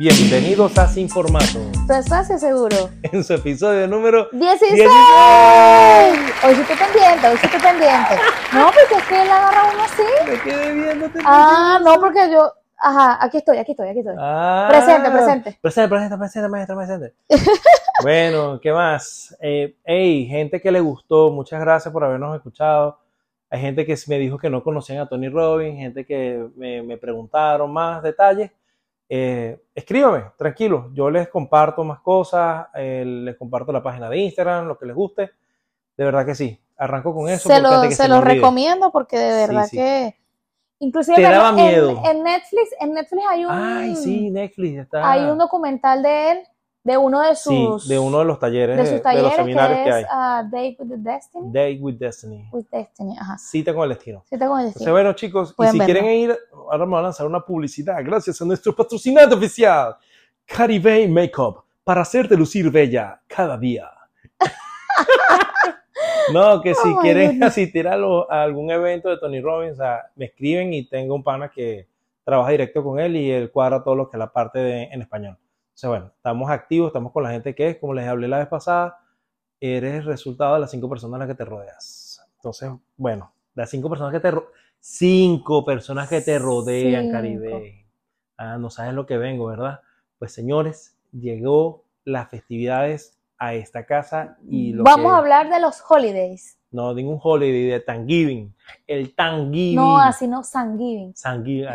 Bienvenidos a Sin Formato, ¿Tú estás seguro? en su episodio número 16. 16. Hoy sí estoy pendiente, hoy sí estoy pendiente. No, porque es que él agarra uno así. Me quedé viéndote. Ah, no, porque yo. Ajá, aquí estoy, aquí estoy, aquí estoy. Ah. Presente, presente. Presente, presente, presente, maestra, presente. bueno, ¿qué más? Eh, hey, gente que le gustó, muchas gracias por habernos escuchado. Hay gente que me dijo que no conocían a Tony Robbins, gente que me, me preguntaron más detalles. Eh, escríbame, tranquilo, yo les comparto más cosas, eh, les comparto la página de Instagram, lo que les guste. De verdad que sí. Arranco con eso. Se lo, se recomiendo porque de Sí, verdad sí. que. Inclusive Te daba en- miedo. En, Netflix, en Netflix hay un. Ay, sí, Netflix está. Hay un documental de él, de uno de Sí, sus. de uno de los talleres, de de, sus de talleres los seminarios que, que hay. es ah, Date with the Destiny. Day with Destiny. With Destiny, ajá. Cita con el destino. Sí, tengo que decir. Entonces, bueno, chicos, y si verlo. quieren ir, ahora me voy a lanzar una publicidad gracias a nuestro patrocinante oficial, Caribe Makeup, para hacerte lucir bella cada día. no, que si Oh, quieren asistir a, lo- a algún evento de Tony Robbins, o sea, me escriben y tengo un pana que trabaja directo con él y él cuadra todo lo que es la parte de, en español. Entonces, bueno, estamos activos, estamos con la gente que es, como les hablé la vez pasada, eres el resultado de las cinco personas a las que te rodeas. Entonces, bueno, las cinco personas que te cinco personas que te rodean, Cinco. Caribe. Ah, no sabes lo que vengo, ¿verdad? Pues señores, llegó las festividades a esta casa y lo Vamos que- a hablar de los holidays. no ningún holiday de Thanksgiving, el Thanksgiving. No, así no, Thanksgiving. Thanksgiving,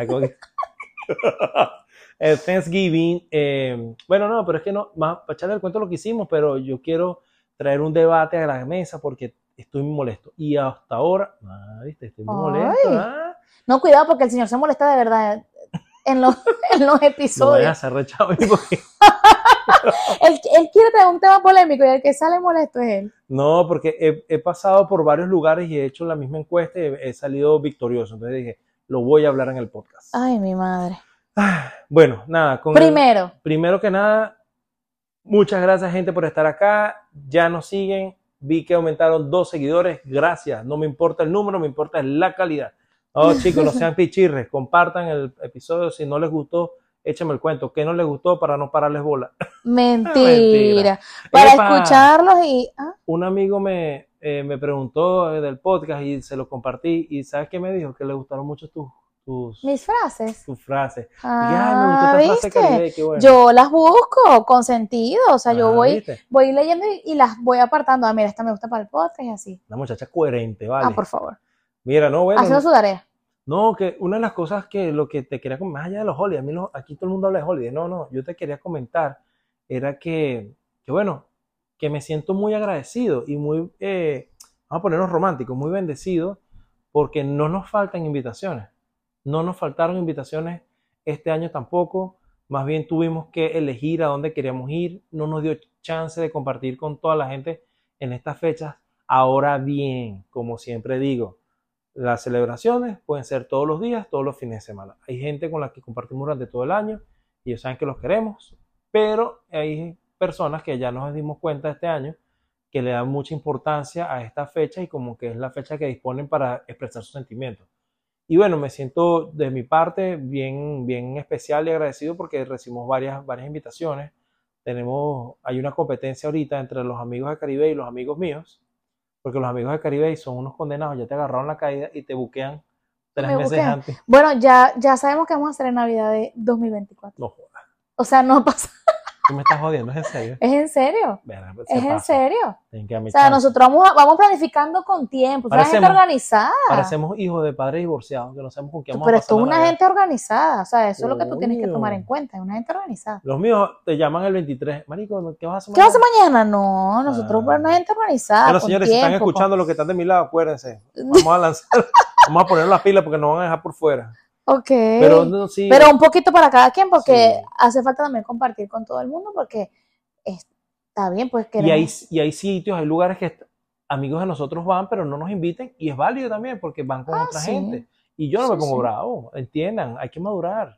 el Thanksgiving, eh, bueno, no, pero es que no, más para echarle el cuento lo que hicimos, pero yo quiero traer un debate a la mesa porque estoy muy molesto. Y hasta ahora, ah, viste, estoy muy Ay. molesto. ah. No, cuidado porque el señor se molesta de verdad en los, en los No voy a episodios. porque- Él, él quiere traer un tema polémico y el que sale molesto es él. No, porque he, he pasado por varios lugares y he hecho la misma encuesta y he, he salido victorioso. Entonces dije, lo voy a hablar en el podcast. Ay, mi madre. Ah, Bueno, nada, con el- Primero, primero que nada, muchas gracias gente por estar acá. Ya nos siguen. Vi que aumentaron dos seguidores. Gracias. No me importa el número, me importa la calidad. No, chicos, no sean pichirres. Compartan el episodio. Si no les gustó, échame el cuento. ¿Qué no les gustó para no pararles bola? mentira. mentira. Para Epa. escucharlos y. ah, Un amigo me, eh, me preguntó eh, del podcast y se lo compartí. ¿Y sabes qué me dijo? Que le gustaron mucho tus, tus, mis frases. tus frases. Ah, esta frase, ¿viste? Caribe, qué bueno. Yo las busco con sentido. O sea, yo Ah, voy, ¿viste? voy leyendo y, y las voy apartando. Ah, mira, esta me gusta para el podcast y así. Una muchacha coherente, ¿vale? Ah, por favor. Mira, no, bueno. Haciendo su tarea. No, que una de las cosas que lo que te quería comentar, más allá de los holidays, a mí los- aquí todo el mundo habla de holidays, no, no, yo te quería comentar, era que, que bueno, que me siento muy agradecido y muy, eh, vamos a ponernos románticos, muy bendecido, porque no nos faltan invitaciones, no nos faltaron invitaciones este año tampoco, más bien tuvimos que elegir a dónde queríamos ir, no nos dio chance de compartir con toda la gente en estas fechas. Ahora bien, como siempre digo, las celebraciones pueden ser todos los días, todos los fines de semana. Hay gente con la que compartimos durante todo el año y ellos saben que los queremos, pero hay personas que ya nos dimos cuenta este año que le dan mucha importancia a esta fecha y como que es la fecha que disponen para expresar sus sentimientos. Y bueno, me siento de mi parte bien, bien especial y agradecido porque recibimos varias, varias invitaciones. Tenemos, hay una competencia ahorita entre los amigos de Caribe y los amigos míos porque los amigos de Caribe son unos condenados, ya te agarraron la caída y te buquean tres Me meses buquean. antes. Bueno, ya, ya sabemos que vamos a hacer en Navidad de 2024. No jodas, O sea, no pasa. Tú me estás jodiendo, ¿es en serio? Es en serio. Pues, Es en serio. Que O sea, nosotros vamos, vamos planificando con tiempo. Una gente organizada. Parecemos hijos de padres divorciados, que no sabemos con quién vamos Pero a pasar la una gente organizada. O sea, eso es lo que tú tienes que tomar en cuenta. Es una gente organizada. Los míos te llaman el 23. Marico, ¿qué vas a hacer ¿Qué vas a mañana? hacer mañana? No, nosotros Ah. somos una gente organizada. Bueno, señores, si están con- escuchando lo que están de mi lado, acuérdense. Vamos a lanzar, vamos a poner las pilas porque nos van a dejar por fuera. Ok. Pero Pero, no, sí. un poquito para cada quien porque Sí. hace falta también compartir con todo el mundo porque está bien, pues y, hay, y hay sitios, hay lugares que amigos de nosotros van, pero no nos inviten. Y es válido también porque van con Ah, otra sí. gente. Y yo no Sí, me pongo bravo. Entiendan, hay que madurar.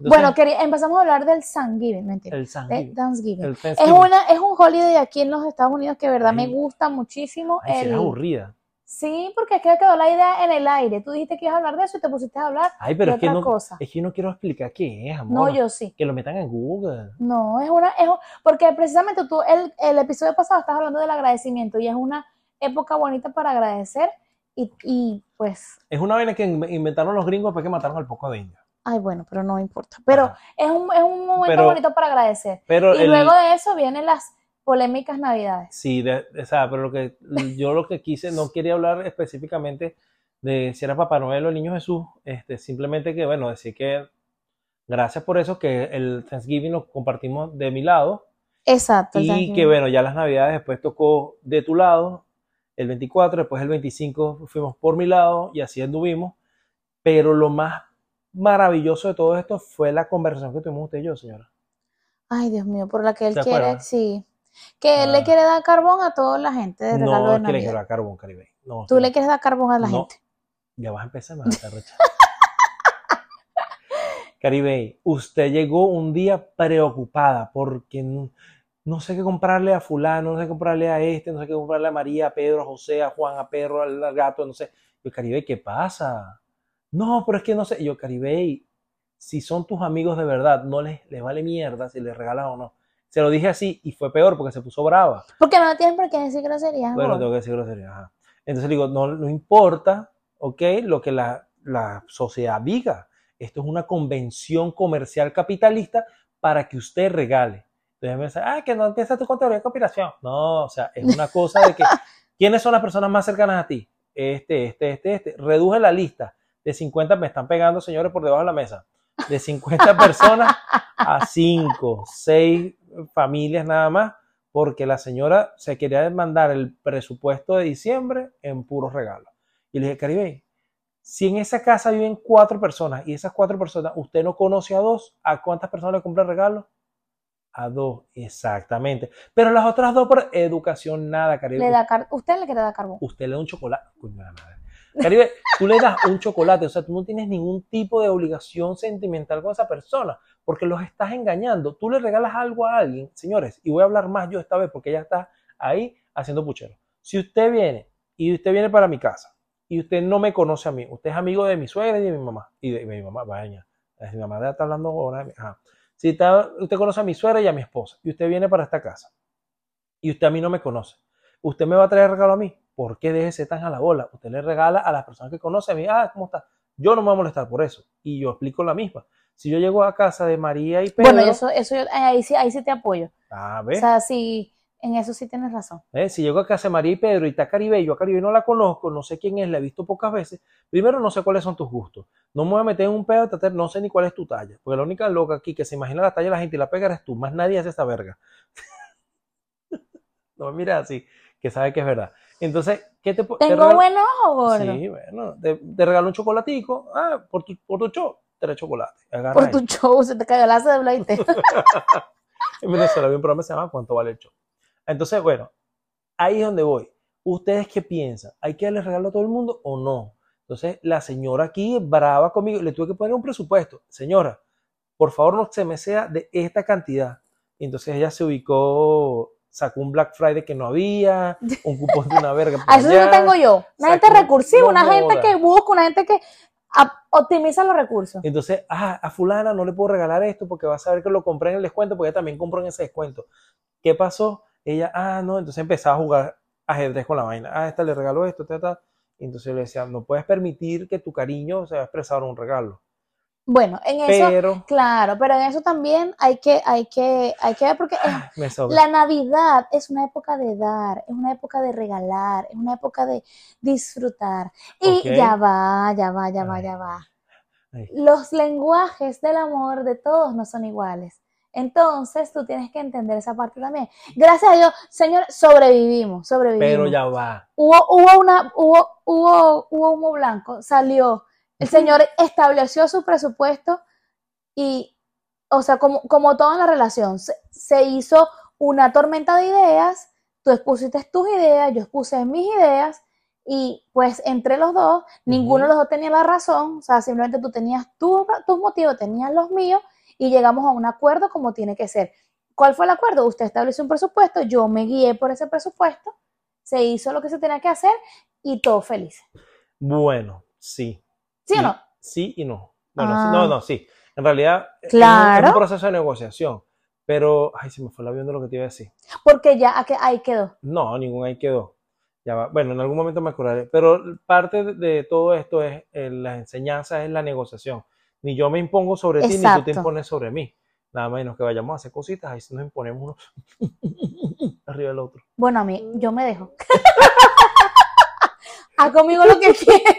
Entonces, bueno, quería- empezamos a hablar del Thanksgiving, mentira. el de Thanksgiving. Thanksgiving. El Es, una, es un holiday aquí en los Estados Unidos que de verdad me gusta muchísimo. Ay, si el- eres aburrida. Sí, porque es que quedó la idea en el aire. Tú dijiste que ibas a hablar de eso y te pusiste a hablar Ay, pero de es que, otra no, cosa. es que no quiero explicar qué es, No, amor. yo sí. Que lo metan en Google. No, es una, es, porque precisamente tú, el, el episodio pasado estás hablando del agradecimiento y es una época bonita para agradecer y, y pues, Es una vaina que in- inventaron los gringos después que mataron al poco de India. ay, bueno, pero no importa. Pero Ajá. es un, es un momento Pero- bonito para agradecer. Pero Y el- luego de eso vienen las polémicas navidades. Sí, de- o sea, pero lo que yo lo que quise, no quería hablar específicamente de si era Papá Noel o el Niño Jesús, este, simplemente que, bueno, decir que gracias por eso, que el Thanksgiving lo compartimos de mi lado Exacto. y que, bueno, ya las Navidades después tocó de tu lado, el 24, después el 25 fuimos por mi lado y así anduvimos, pero lo más maravilloso de todo esto fue la conversación que tuvimos usted y yo, señora. Ay, Dios mío, por la que él ¿Se quiere, sí. Que él Ah. le quiere dar carbón a toda la gente de regalo No de es que le Navidad. quiero dar carbón, Caribe. No, Tú le quieres dar carbón a la No. gente. Ya vas a empezar, me vas a. Caribe, usted llegó un día preocupada porque no, no sé qué comprarle a fulano, no sé qué comprarle a este, no sé qué comprarle a María, a Pedro, a José, a Juan, a Perro, al al gato, no sé. Yo, Caribe, ¿qué pasa? No, pero es que no sé. Yo, Caribe, si son tus amigos de verdad, no les, les vale mierda si les regalas o no. Se lo dije así y fue peor porque se puso brava. Porque no tienes por qué decir groserías. Bueno, amor. tengo que decir grosería. ajá. Entonces digo, no, no importa, ¿ok? Lo que la, la sociedad diga. Esto es una convención comercial capitalista para que usted regale. Entonces me dice, ah, que no empieza tu teoría de conspiración. No, o sea, es una cosa de que, ¿quiénes son las personas más cercanas a ti? Este, este, este, este. Reduje la lista. De 50, me están pegando, señores, por debajo de la mesa. De 50 personas a 5, 6 familias nada más, porque la señora se quería mandar el presupuesto de diciembre en puros regalos. Y le dije, Caribe, si en esa casa viven cuatro personas y esas cuatro personas usted no conoce a dos, ¿a cuántas personas le compra regalos? A dos, exactamente. Pero las otras dos por educación, nada, Caribe. Le da car- Usted le quiere dar carbón. Usted le da un chocolate. La madre. Caribe, tú le das un chocolate, o sea, tú no tienes ningún tipo de obligación sentimental con esa persona, porque los estás engañando. Tú le regalas algo a alguien, señores, y voy a hablar más yo esta vez porque ella está ahí haciendo puchero. Si usted viene y usted viene para mi casa y usted no me conoce a mí, usted es amigo de mi suegra y de mi mamá, y de, mi mamá, vaya, mi mamá está hablando ahora. Ajá. Si usted conoce a mi suegra y a mi esposa, y usted viene para esta casa, y usted a mí no me conoce, ¿usted me va a traer regalo a mí? ¿Por qué déjese tan a la bola? Usted le regala a las personas que conoce a mí, ah, ¿cómo está? Yo no me voy a molestar por eso. Y yo explico la misma. Si yo llego a casa de María y Pedro, Bueno, eso, eso yo- ahí, sí, ahí sí te apoyo. a O ver, sea, sí, en eso sí tienes razón. ¿eh? si llego a casa de María y Pedro y está Caribe, yo a Caribe no la conozco, no sé quién es, la he visto pocas veces, primero no sé cuáles son tus gustos. No me voy a meter en un pedo, tratar- no sé ni cuál es tu talla. Porque la única loca aquí que se imagina la talla de la gente y la pega eres tú. Más nadie hace esa verga. no me mires así, que sabe que es verdad. Entonces, ¿qué te, te Tengo regalo? buen ojo, gordo. Sí, bueno, te, te regalo un chocolatico. Ah, por tu, por tu show, tres chocolates. Por ahí. tu show, se te cayó la cédula y te... En Venezuela había un programa que se llama ¿Cuánto vale el show? Entonces, bueno, ahí es donde voy. ¿Ustedes qué piensan? ¿Hay que darle regalo a todo el mundo o no? Entonces, la señora aquí, brava conmigo, le tuve que poner un presupuesto. Señora, por favor, no se me sea de esta cantidad. Y entonces ella se ubicó, sacó un Black Friday que no había, un cupón de una verga. eso sí allá. lo tengo yo. Una gente recursiva, una gente que busca, una gente que optimiza los recursos. Entonces, ah, a fulana no le puedo regalar esto porque va a saber que lo compré en el descuento porque ella también compró en ese descuento. ¿Qué pasó? Ella, ah, no, entonces empezaba a jugar ajedrez con la vaina. Ah, esta le regaló esto, ta, ta. Y entonces yo le decía, no puedes permitir que tu cariño se vea expresado en un regalo. Bueno, en eso, Pero, claro, pero en eso también hay que, hay que, hay que ver porque es- me sobra. la Navidad es una época de dar, es una época de regalar, es una época de disfrutar. Y ya va, ya va, ya va, ya va. Ay. Los lenguajes del amor de todos no son iguales. Entonces tú tienes que entender esa parte también. Gracias a Dios, Señor, sobrevivimos, sobrevivimos. Pero ya va. Hubo, hubo una, hubo, hubo, hubo humo blanco, salió. El Señor estableció su presupuesto y, o sea, como, como todo en la relación, se, se hizo una tormenta de ideas, tú expusiste tus ideas, yo expuse mis ideas, y pues entre los dos, ninguno de los dos tenía la razón, o sea, simplemente tú tenías tu- tus motivos, tenías los míos, y llegamos a un acuerdo como tiene que ser. ¿Cuál fue el acuerdo? Usted estableció un presupuesto, yo me guié por ese presupuesto, se hizo lo que se tenía que hacer y todos felices. Bueno, sí. ¿Sí o Y- no? Sí y no. Bueno, Ah. no, no, sí. En realidad es un- es Claro. un proceso de negociación. Pero, ay, se me fue el avión de lo que te iba a decir. Porque ya ahí quedó. No, ningún ahí quedó. Ya va. Bueno, en algún momento me acordaré. Pero parte de, todo esto es, eh, la enseñanza es la negociación. Ni yo me impongo sobre ti, ni tú te impones sobre mí. Nada menos que vayamos a hacer cositas, ahí nos imponemos uno arriba del otro. Bueno, a mí, yo me dejo. Haz conmigo lo que quieras.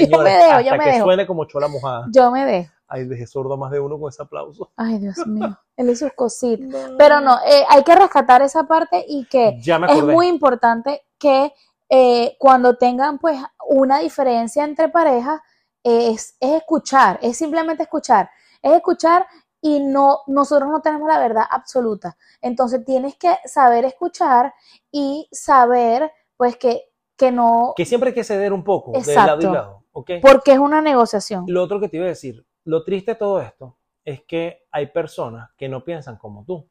Yo me dejo, yo hasta me que dejo. suene como chola mojada. Yo me dejo. Ay, dejé sordo a más de uno con ese aplauso. Ay, Dios mío. Él y sus cositas. Pero no, eh, hay que rescatar esa parte y que es muy importante que eh, cuando tengan pues una diferencia entre parejas eh, es, es escuchar, es simplemente escuchar, es escuchar y no nosotros no tenemos la verdad absoluta. Entonces tienes que saber escuchar y saber pues que, que no, Que siempre hay que ceder un poco, de lado y Exacto. lado. Porque es una negociación. Lo otro que te iba a decir, lo triste de todo esto es que hay personas que no piensan como tú.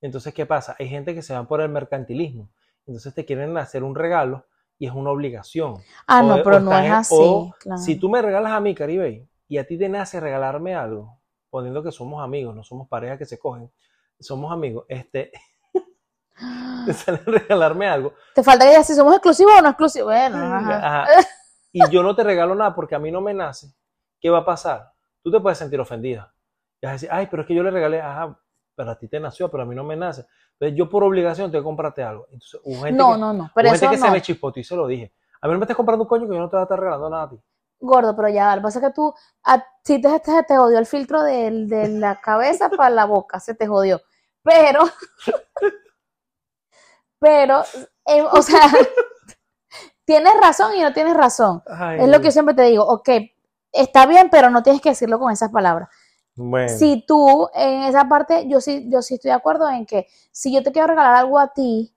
Entonces, ¿qué pasa? Hay gente que se va por el mercantilismo. Entonces te quieren hacer un regalo y es una obligación. Ah, O no, pero no es en- así. o claro. Si tú me regalas a mí, Caribe, y a ti te nace regalarme algo, poniendo que somos amigos, no somos pareja que se cogen, somos amigos, este, te sale a regalarme algo, Te falta que si somos exclusivos o no exclusivos. Bueno, ajá. ajá, y yo no te regalo nada porque a mí no me nace, ¿qué va a pasar? Tú te puedes sentir ofendida. Y vas a decir, ay, pero es que yo le regalé, ajá, pero a ti te nació, pero a mí no me nace. Entonces yo por obligación tengo que comprarte algo. Entonces hubo gente No, que, no, no. hubo Pero gente eso que se me chispotó y se lo dije. A mí no me estás comprando un coño que yo no te voy a estar regalando nada a ti. Gordo, pero ya, lo que pasa es que tú, a ti te, te, te jodió el filtro del- de, la cabeza para la boca, se te jodió. Pero, pero, eh, o sea, tienes razón y no tienes razón. Ay, Es lo que yo siempre te digo, ok, está bien, pero no tienes que decirlo con esas palabras. bueno, Si tú, en esa parte, yo sí, yo sí estoy de acuerdo en que si yo te quiero regalar algo a ti,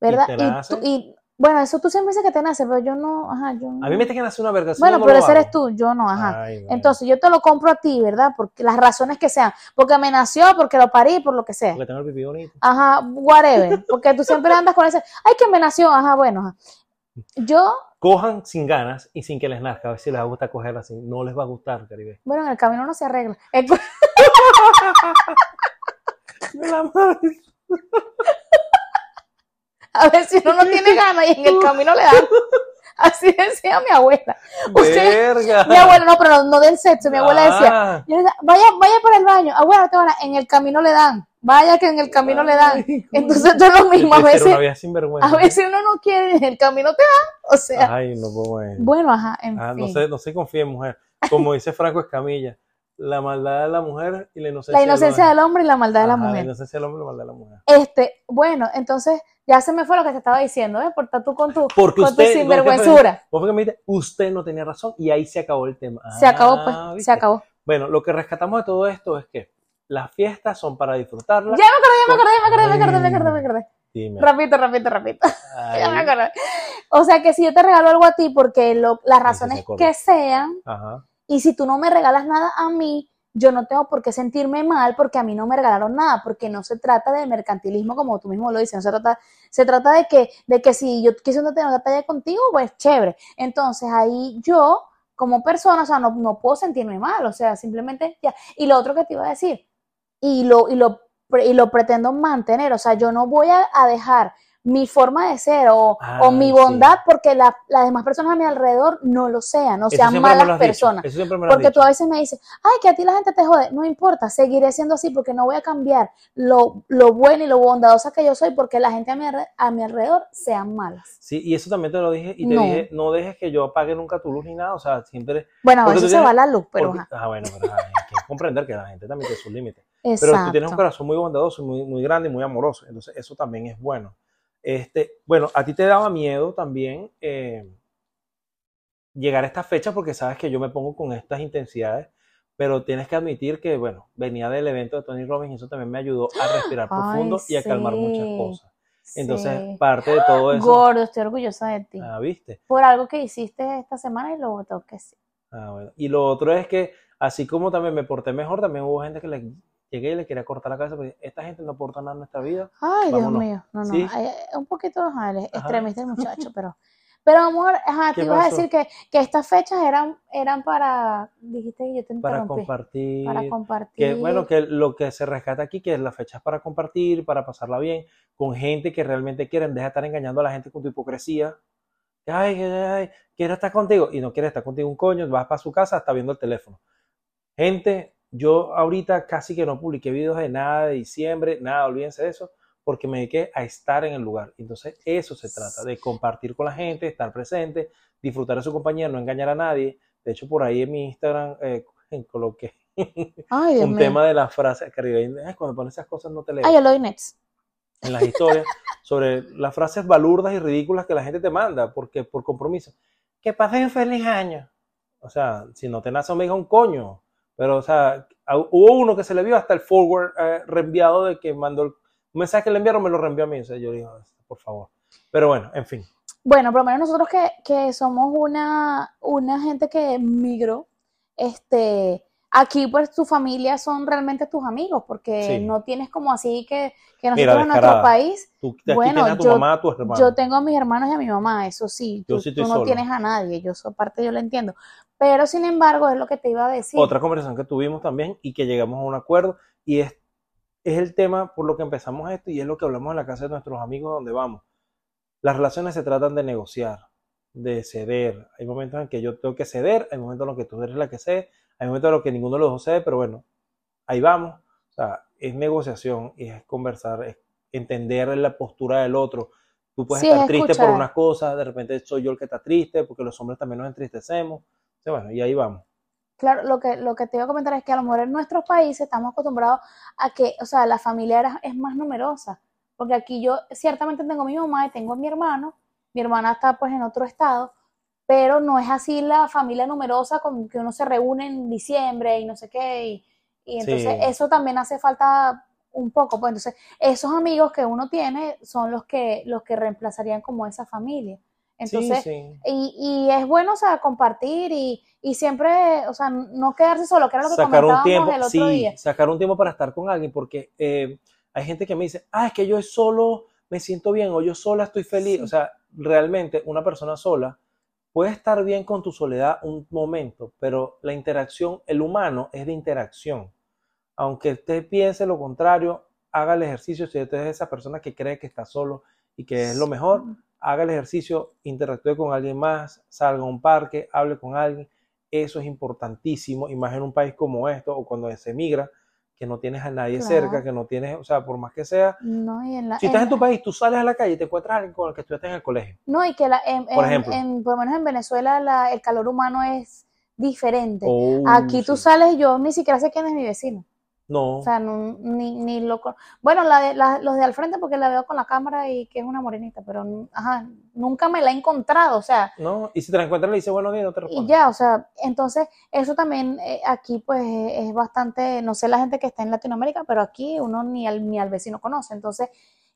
¿verdad? te nace. tú- y, bueno, eso tú siempre dices que te nace, pero yo no, ajá, yo no. a mí me tienen que hacer una verga. Bueno, no, pero ese eres tú, yo no, ajá. Ay, Entonces yo te lo compro a ti, ¿verdad? Porque las razones que sean, porque me nació, porque lo parí, por lo que sea. porque tengo el pipí bonito. Ajá, whatever. Porque tú siempre andas con ese, ay, que me nació, ajá, bueno. ajá. Yo, Cojan sin ganas y sin que les nazca. A ver si les gusta coger así. No les va a gustar, Caribe. bueno, en el camino no se arregla. El A ver si uno no tiene ganas y en el camino le dan. Así decía mi abuela. Usted- Verga. Mi abuela, no, pero no, no del sexo, mi abuela decía, Ah. decía, vaya, vaya por el baño, abuela, te van a- en el camino le dan, vaya que en el camino le dan. Entonces esto es lo mismo, a veces, una vida sinvergüenza. a veces uno no quiere y en el camino te dan, o sea, Ay, no puedo ver. bueno, ajá, en Ah, no, se, no se confíe en mujer. Como dice Franco Escamilla, la maldad de la mujer y la inocencia, La inocencia del del hombre y la maldad de la Ajá, La mujer. inocencia del hombre y la maldad de la mujer. Este, bueno, entonces ya se me fue lo que te estaba diciendo, ¿eh? Por estar tú con tu, Porque con tu usted, sinvergüenzura. Vos porque me dijiste, usted no tenía razón y ahí se acabó el tema. Se acabó, pues, Ah, se acabó. Bueno, lo que rescatamos de todo esto es que las fiestas son para disfrutarlas. Ya me acordé, ya me acordé, ya me acordé, me acordé, me acordé, me acordé. Dime. Rapidito, rapidito, rapidito. Ay, Ya me acordé. O sea que si yo te regalo algo a ti porque lo- las razones que sean, Ajá. y si tú no me regalas nada a mí, yo no tengo por qué sentirme mal porque a mí no me regalaron nada, porque no se trata de mercantilismo como tú mismo lo dices, no se trata, se trata de que, de que si yo quisiera tener una talla contigo, pues chévere. Entonces ahí yo, como persona, o sea, no, no puedo sentirme mal, o sea, simplemente ya. Y lo otro que te iba a decir, y lo, y lo, y lo pretendo mantener, o sea, yo no voy a, a dejar mi forma de ser o, Ah, o mi sí. bondad porque la- las demás personas a mi alrededor no lo sean, no Eso sean malas personas. Porque tú a veces me dices, ay, que a ti la gente te jode. No importa, seguiré siendo así porque no voy a cambiar lo, lo bueno y lo bondadosa que yo soy porque la gente a mi, a mi alrededor sean malas. Sí, y eso también te lo dije y te No. dije, no dejes que yo apague nunca tu luz ni nada, o sea, siempre... Bueno, a veces se tienes- va la luz, pero porque- ajá. ah, bueno, pero ajá, hay que comprender que la gente también tiene sus límites. Pero Exacto. tú tienes un corazón muy bondadoso, muy, muy grande y muy amoroso. Entonces, eso también es bueno. Este, bueno, a ti te daba miedo también eh, llegar a esta fecha porque sabes que yo me pongo con estas intensidades, pero tienes que admitir que, bueno, venía del evento de Tony Robbins y eso también me ayudó a respirar Ay, profundo y a calmar muchas sí, cosas. Entonces, Sí. parte de todo eso, Gordo, estoy orgullosa de ti. ah, ¿viste? Por algo que hiciste esta semana y lo tengo que decir. Ah, bueno. Y lo otro es que, así como también me porté mejor, también hubo gente que le llegué y le quería cortar la cabeza porque esta gente no aporta nada en nuestra vida. Ay, Dios mío. No, no. ¿Sí? ay, un poquito ajá, extremista el muchacho, pero. Pero amor, ajá, ¿Qué te ibas a decir que, que estas fechas eran, eran para. Dijiste que yo te Para compartir. Para compartir. Que bueno, que lo que se rescata aquí, que las fechas para compartir, para pasarla bien, con gente que realmente quieren, deja de estar engañando a la gente con tu hipocresía. Ay, ay, ay, quiero estar contigo y no quiere estar contigo un coño, vas para su casa, está viendo el teléfono. Gente, yo ahorita casi que no publiqué videos de nada de diciembre, nada, olvídense de eso, porque me dediqué a estar en el lugar. Entonces, eso se trata, de compartir con la gente, estar presente, disfrutar de su compañía, no engañar a nadie. De hecho, por ahí en mi Instagram eh, coloqué Ay, un tema de las frases ay, cuando pones esas cosas no te lees Ay, yo lo next. en las historias sobre las frases balurdas y ridículas que la gente te manda porque por compromiso. Que pasen feliz año. O sea, si no te nace diga un coño. Pero, o sea, hubo uno que se le vio hasta el forward eh, reenviado de que mandó el mensaje que le enviaron, me lo reenvió a mí. O sea, yo digo, por favor. Pero bueno, en fin. Bueno, por lo menos nosotros que, que somos una, una gente que migró, este, aquí pues tu familia son realmente tus amigos, porque Sí. no tienes como así que, que Mira, nosotros en nuestro país, Tú Bueno, a tu yo- mamá, a tu hermano. yo tengo a mis hermanos y a mi mamá, eso sí, Yo tú, sí tú estoy no tienes a nadie, yo soy parte, yo lo entiendo, pero sin embargo es lo que te iba a decir. otra conversación que tuvimos también y que llegamos a un acuerdo y es, es el tema por lo que empezamos esto y es lo que hablamos en la casa de nuestros amigos donde vamos. Las relaciones se tratan de negociar, de ceder. Hay momentos en que yo tengo que ceder, hay momentos en los que tú eres la que cede, hay momentos en los que ninguno de los dos cede, pero bueno, ahí vamos. O sea, es negociación y es conversar, es entender la postura del otro. Tú puedes Sí, estar es triste por escuchar. unas cosas, de repente soy yo el que está triste, porque los hombres también nos entristecemos. Bueno, y ahí vamos. Claro, lo que, lo que te iba a comentar es que a lo mejor en nuestros países estamos acostumbrados a que, o sea, la familia era- es más numerosa, porque aquí yo ciertamente tengo a mi mamá y tengo a mi hermano, mi hermana está pues en otro estado, pero no es así la familia numerosa con que uno se reúne en diciembre y no sé qué, y, y entonces Sí. eso también hace falta un poco, pues entonces esos amigos que uno tiene son los que, los que reemplazarían como esa familia. Entonces, sí, sí. y, y es bueno, o sea, compartir y, y siempre, o sea, no quedarse solo, que era lo que sacar un comentábamos tiempo, el otro sí, día. sacar un tiempo para estar con alguien, porque eh, hay gente que me dice, ah, es que yo solo me siento bien o yo sola estoy feliz. O sea, realmente una persona sola puede estar bien con tu soledad un momento, pero la interacción, el humano es de interacción. Aunque usted piense lo contrario, haga el ejercicio, si usted es esa persona que cree que está solo y que es lo mejor, haga el ejercicio, interactúe con alguien más, salga a un parque, hable con alguien. Eso es importantísimo, y más en un país como esto, o cuando se emigra, que no tienes a nadie Claro. cerca, que no tienes, o sea, por más que sea, No, y en la, si estás en- en tu país, tú sales a la calle y te encuentras a alguien con el que estudiaste en el colegio. no, y que la, en, Por ejemplo. por lo menos en Venezuela la- el calor humano es diferente. Oh, Aquí tú sales y yo ni siquiera sé quién es mi vecino. No, O sea, no- ni, ni lo Bueno, la de, la- los de al frente porque la veo con la cámara y que es una morenita, pero ajá, nunca me la he encontrado, o sea, no, y si te la encuentras le dices buenos días, no te Y responde. ya, o sea, entonces eso también eh, aquí pues es bastante, no sé la gente que está en Latinoamérica, pero aquí uno ni al, ni al vecino conoce. Entonces,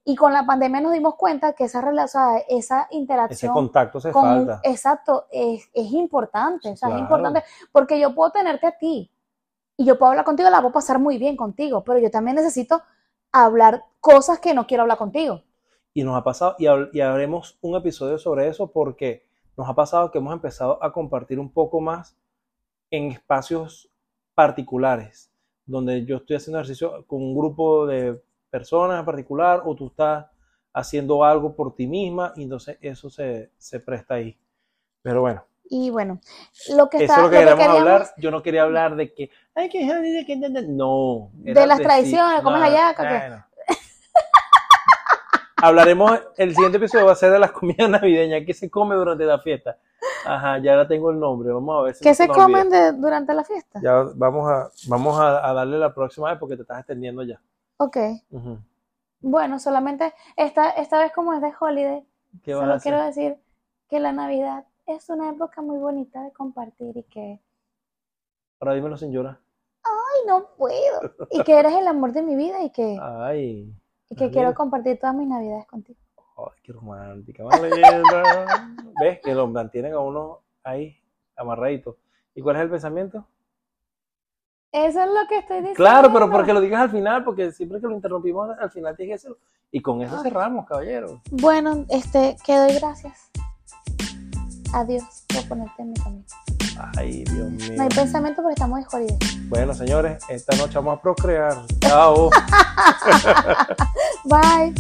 y con la pandemia nos dimos cuenta que esa, o sea, esa Ese interacción contacto se con, falta. exacto, es, es importante, o sea, Claro. es importante porque yo puedo tenerte a ti y yo puedo hablar contigo, la puedo pasar muy bien contigo, pero yo también necesito hablar cosas que no quiero hablar contigo. Y nos ha pasado, y, y haremos un episodio sobre eso porque nos ha pasado que hemos empezado a compartir un poco más en espacios particulares, donde yo estoy haciendo ejercicio con un grupo de personas en particular o tú estás haciendo algo por ti misma y entonces eso se, se presta ahí. Pero bueno, Y bueno, lo que eso está, es lo que lo que queríamos hablar. Yo no quería hablar de que, ay, que no. De las tradiciones, ¿cómo es no? ¿Qué? bueno. Hablaremos, el siguiente episodio va a ser de las comidas navideñas. ¿Qué se come durante la fiesta? Ajá, ya ahora tengo el nombre. Vamos a ver si ¿Qué se comen de- durante la fiesta? Ya vamos a, vamos a, a darle la próxima vez porque te estás extendiendo ya. Ok. Bueno, solamente esta, esta vez como es de holiday, ¿Qué vas a solo quiero decir que la Navidad es una época muy bonita de compartir y que, Ahora dímelo sin llorar. ay, no puedo, y que eres el amor de mi vida y que, Ay, y que quiero compartir todas mis Navidades contigo. ay, qué romántica. más linda. ¿Ves? Que lo mantienen a uno ahí amarradito. ¿Y cuál es el pensamiento? Eso es lo que estoy diciendo. Claro, pero porque lo digas al final, porque siempre que lo interrumpimos al final tienes que decirlo. Y con eso Ah. cerramos, caballero. Bueno, este, que doy gracias. Adiós por ponerte en mi camino. Ay, Dios mío. No hay pensamiento porque estamos jodidos. Bueno, señores, esta noche vamos a procrear. Chao. Bye.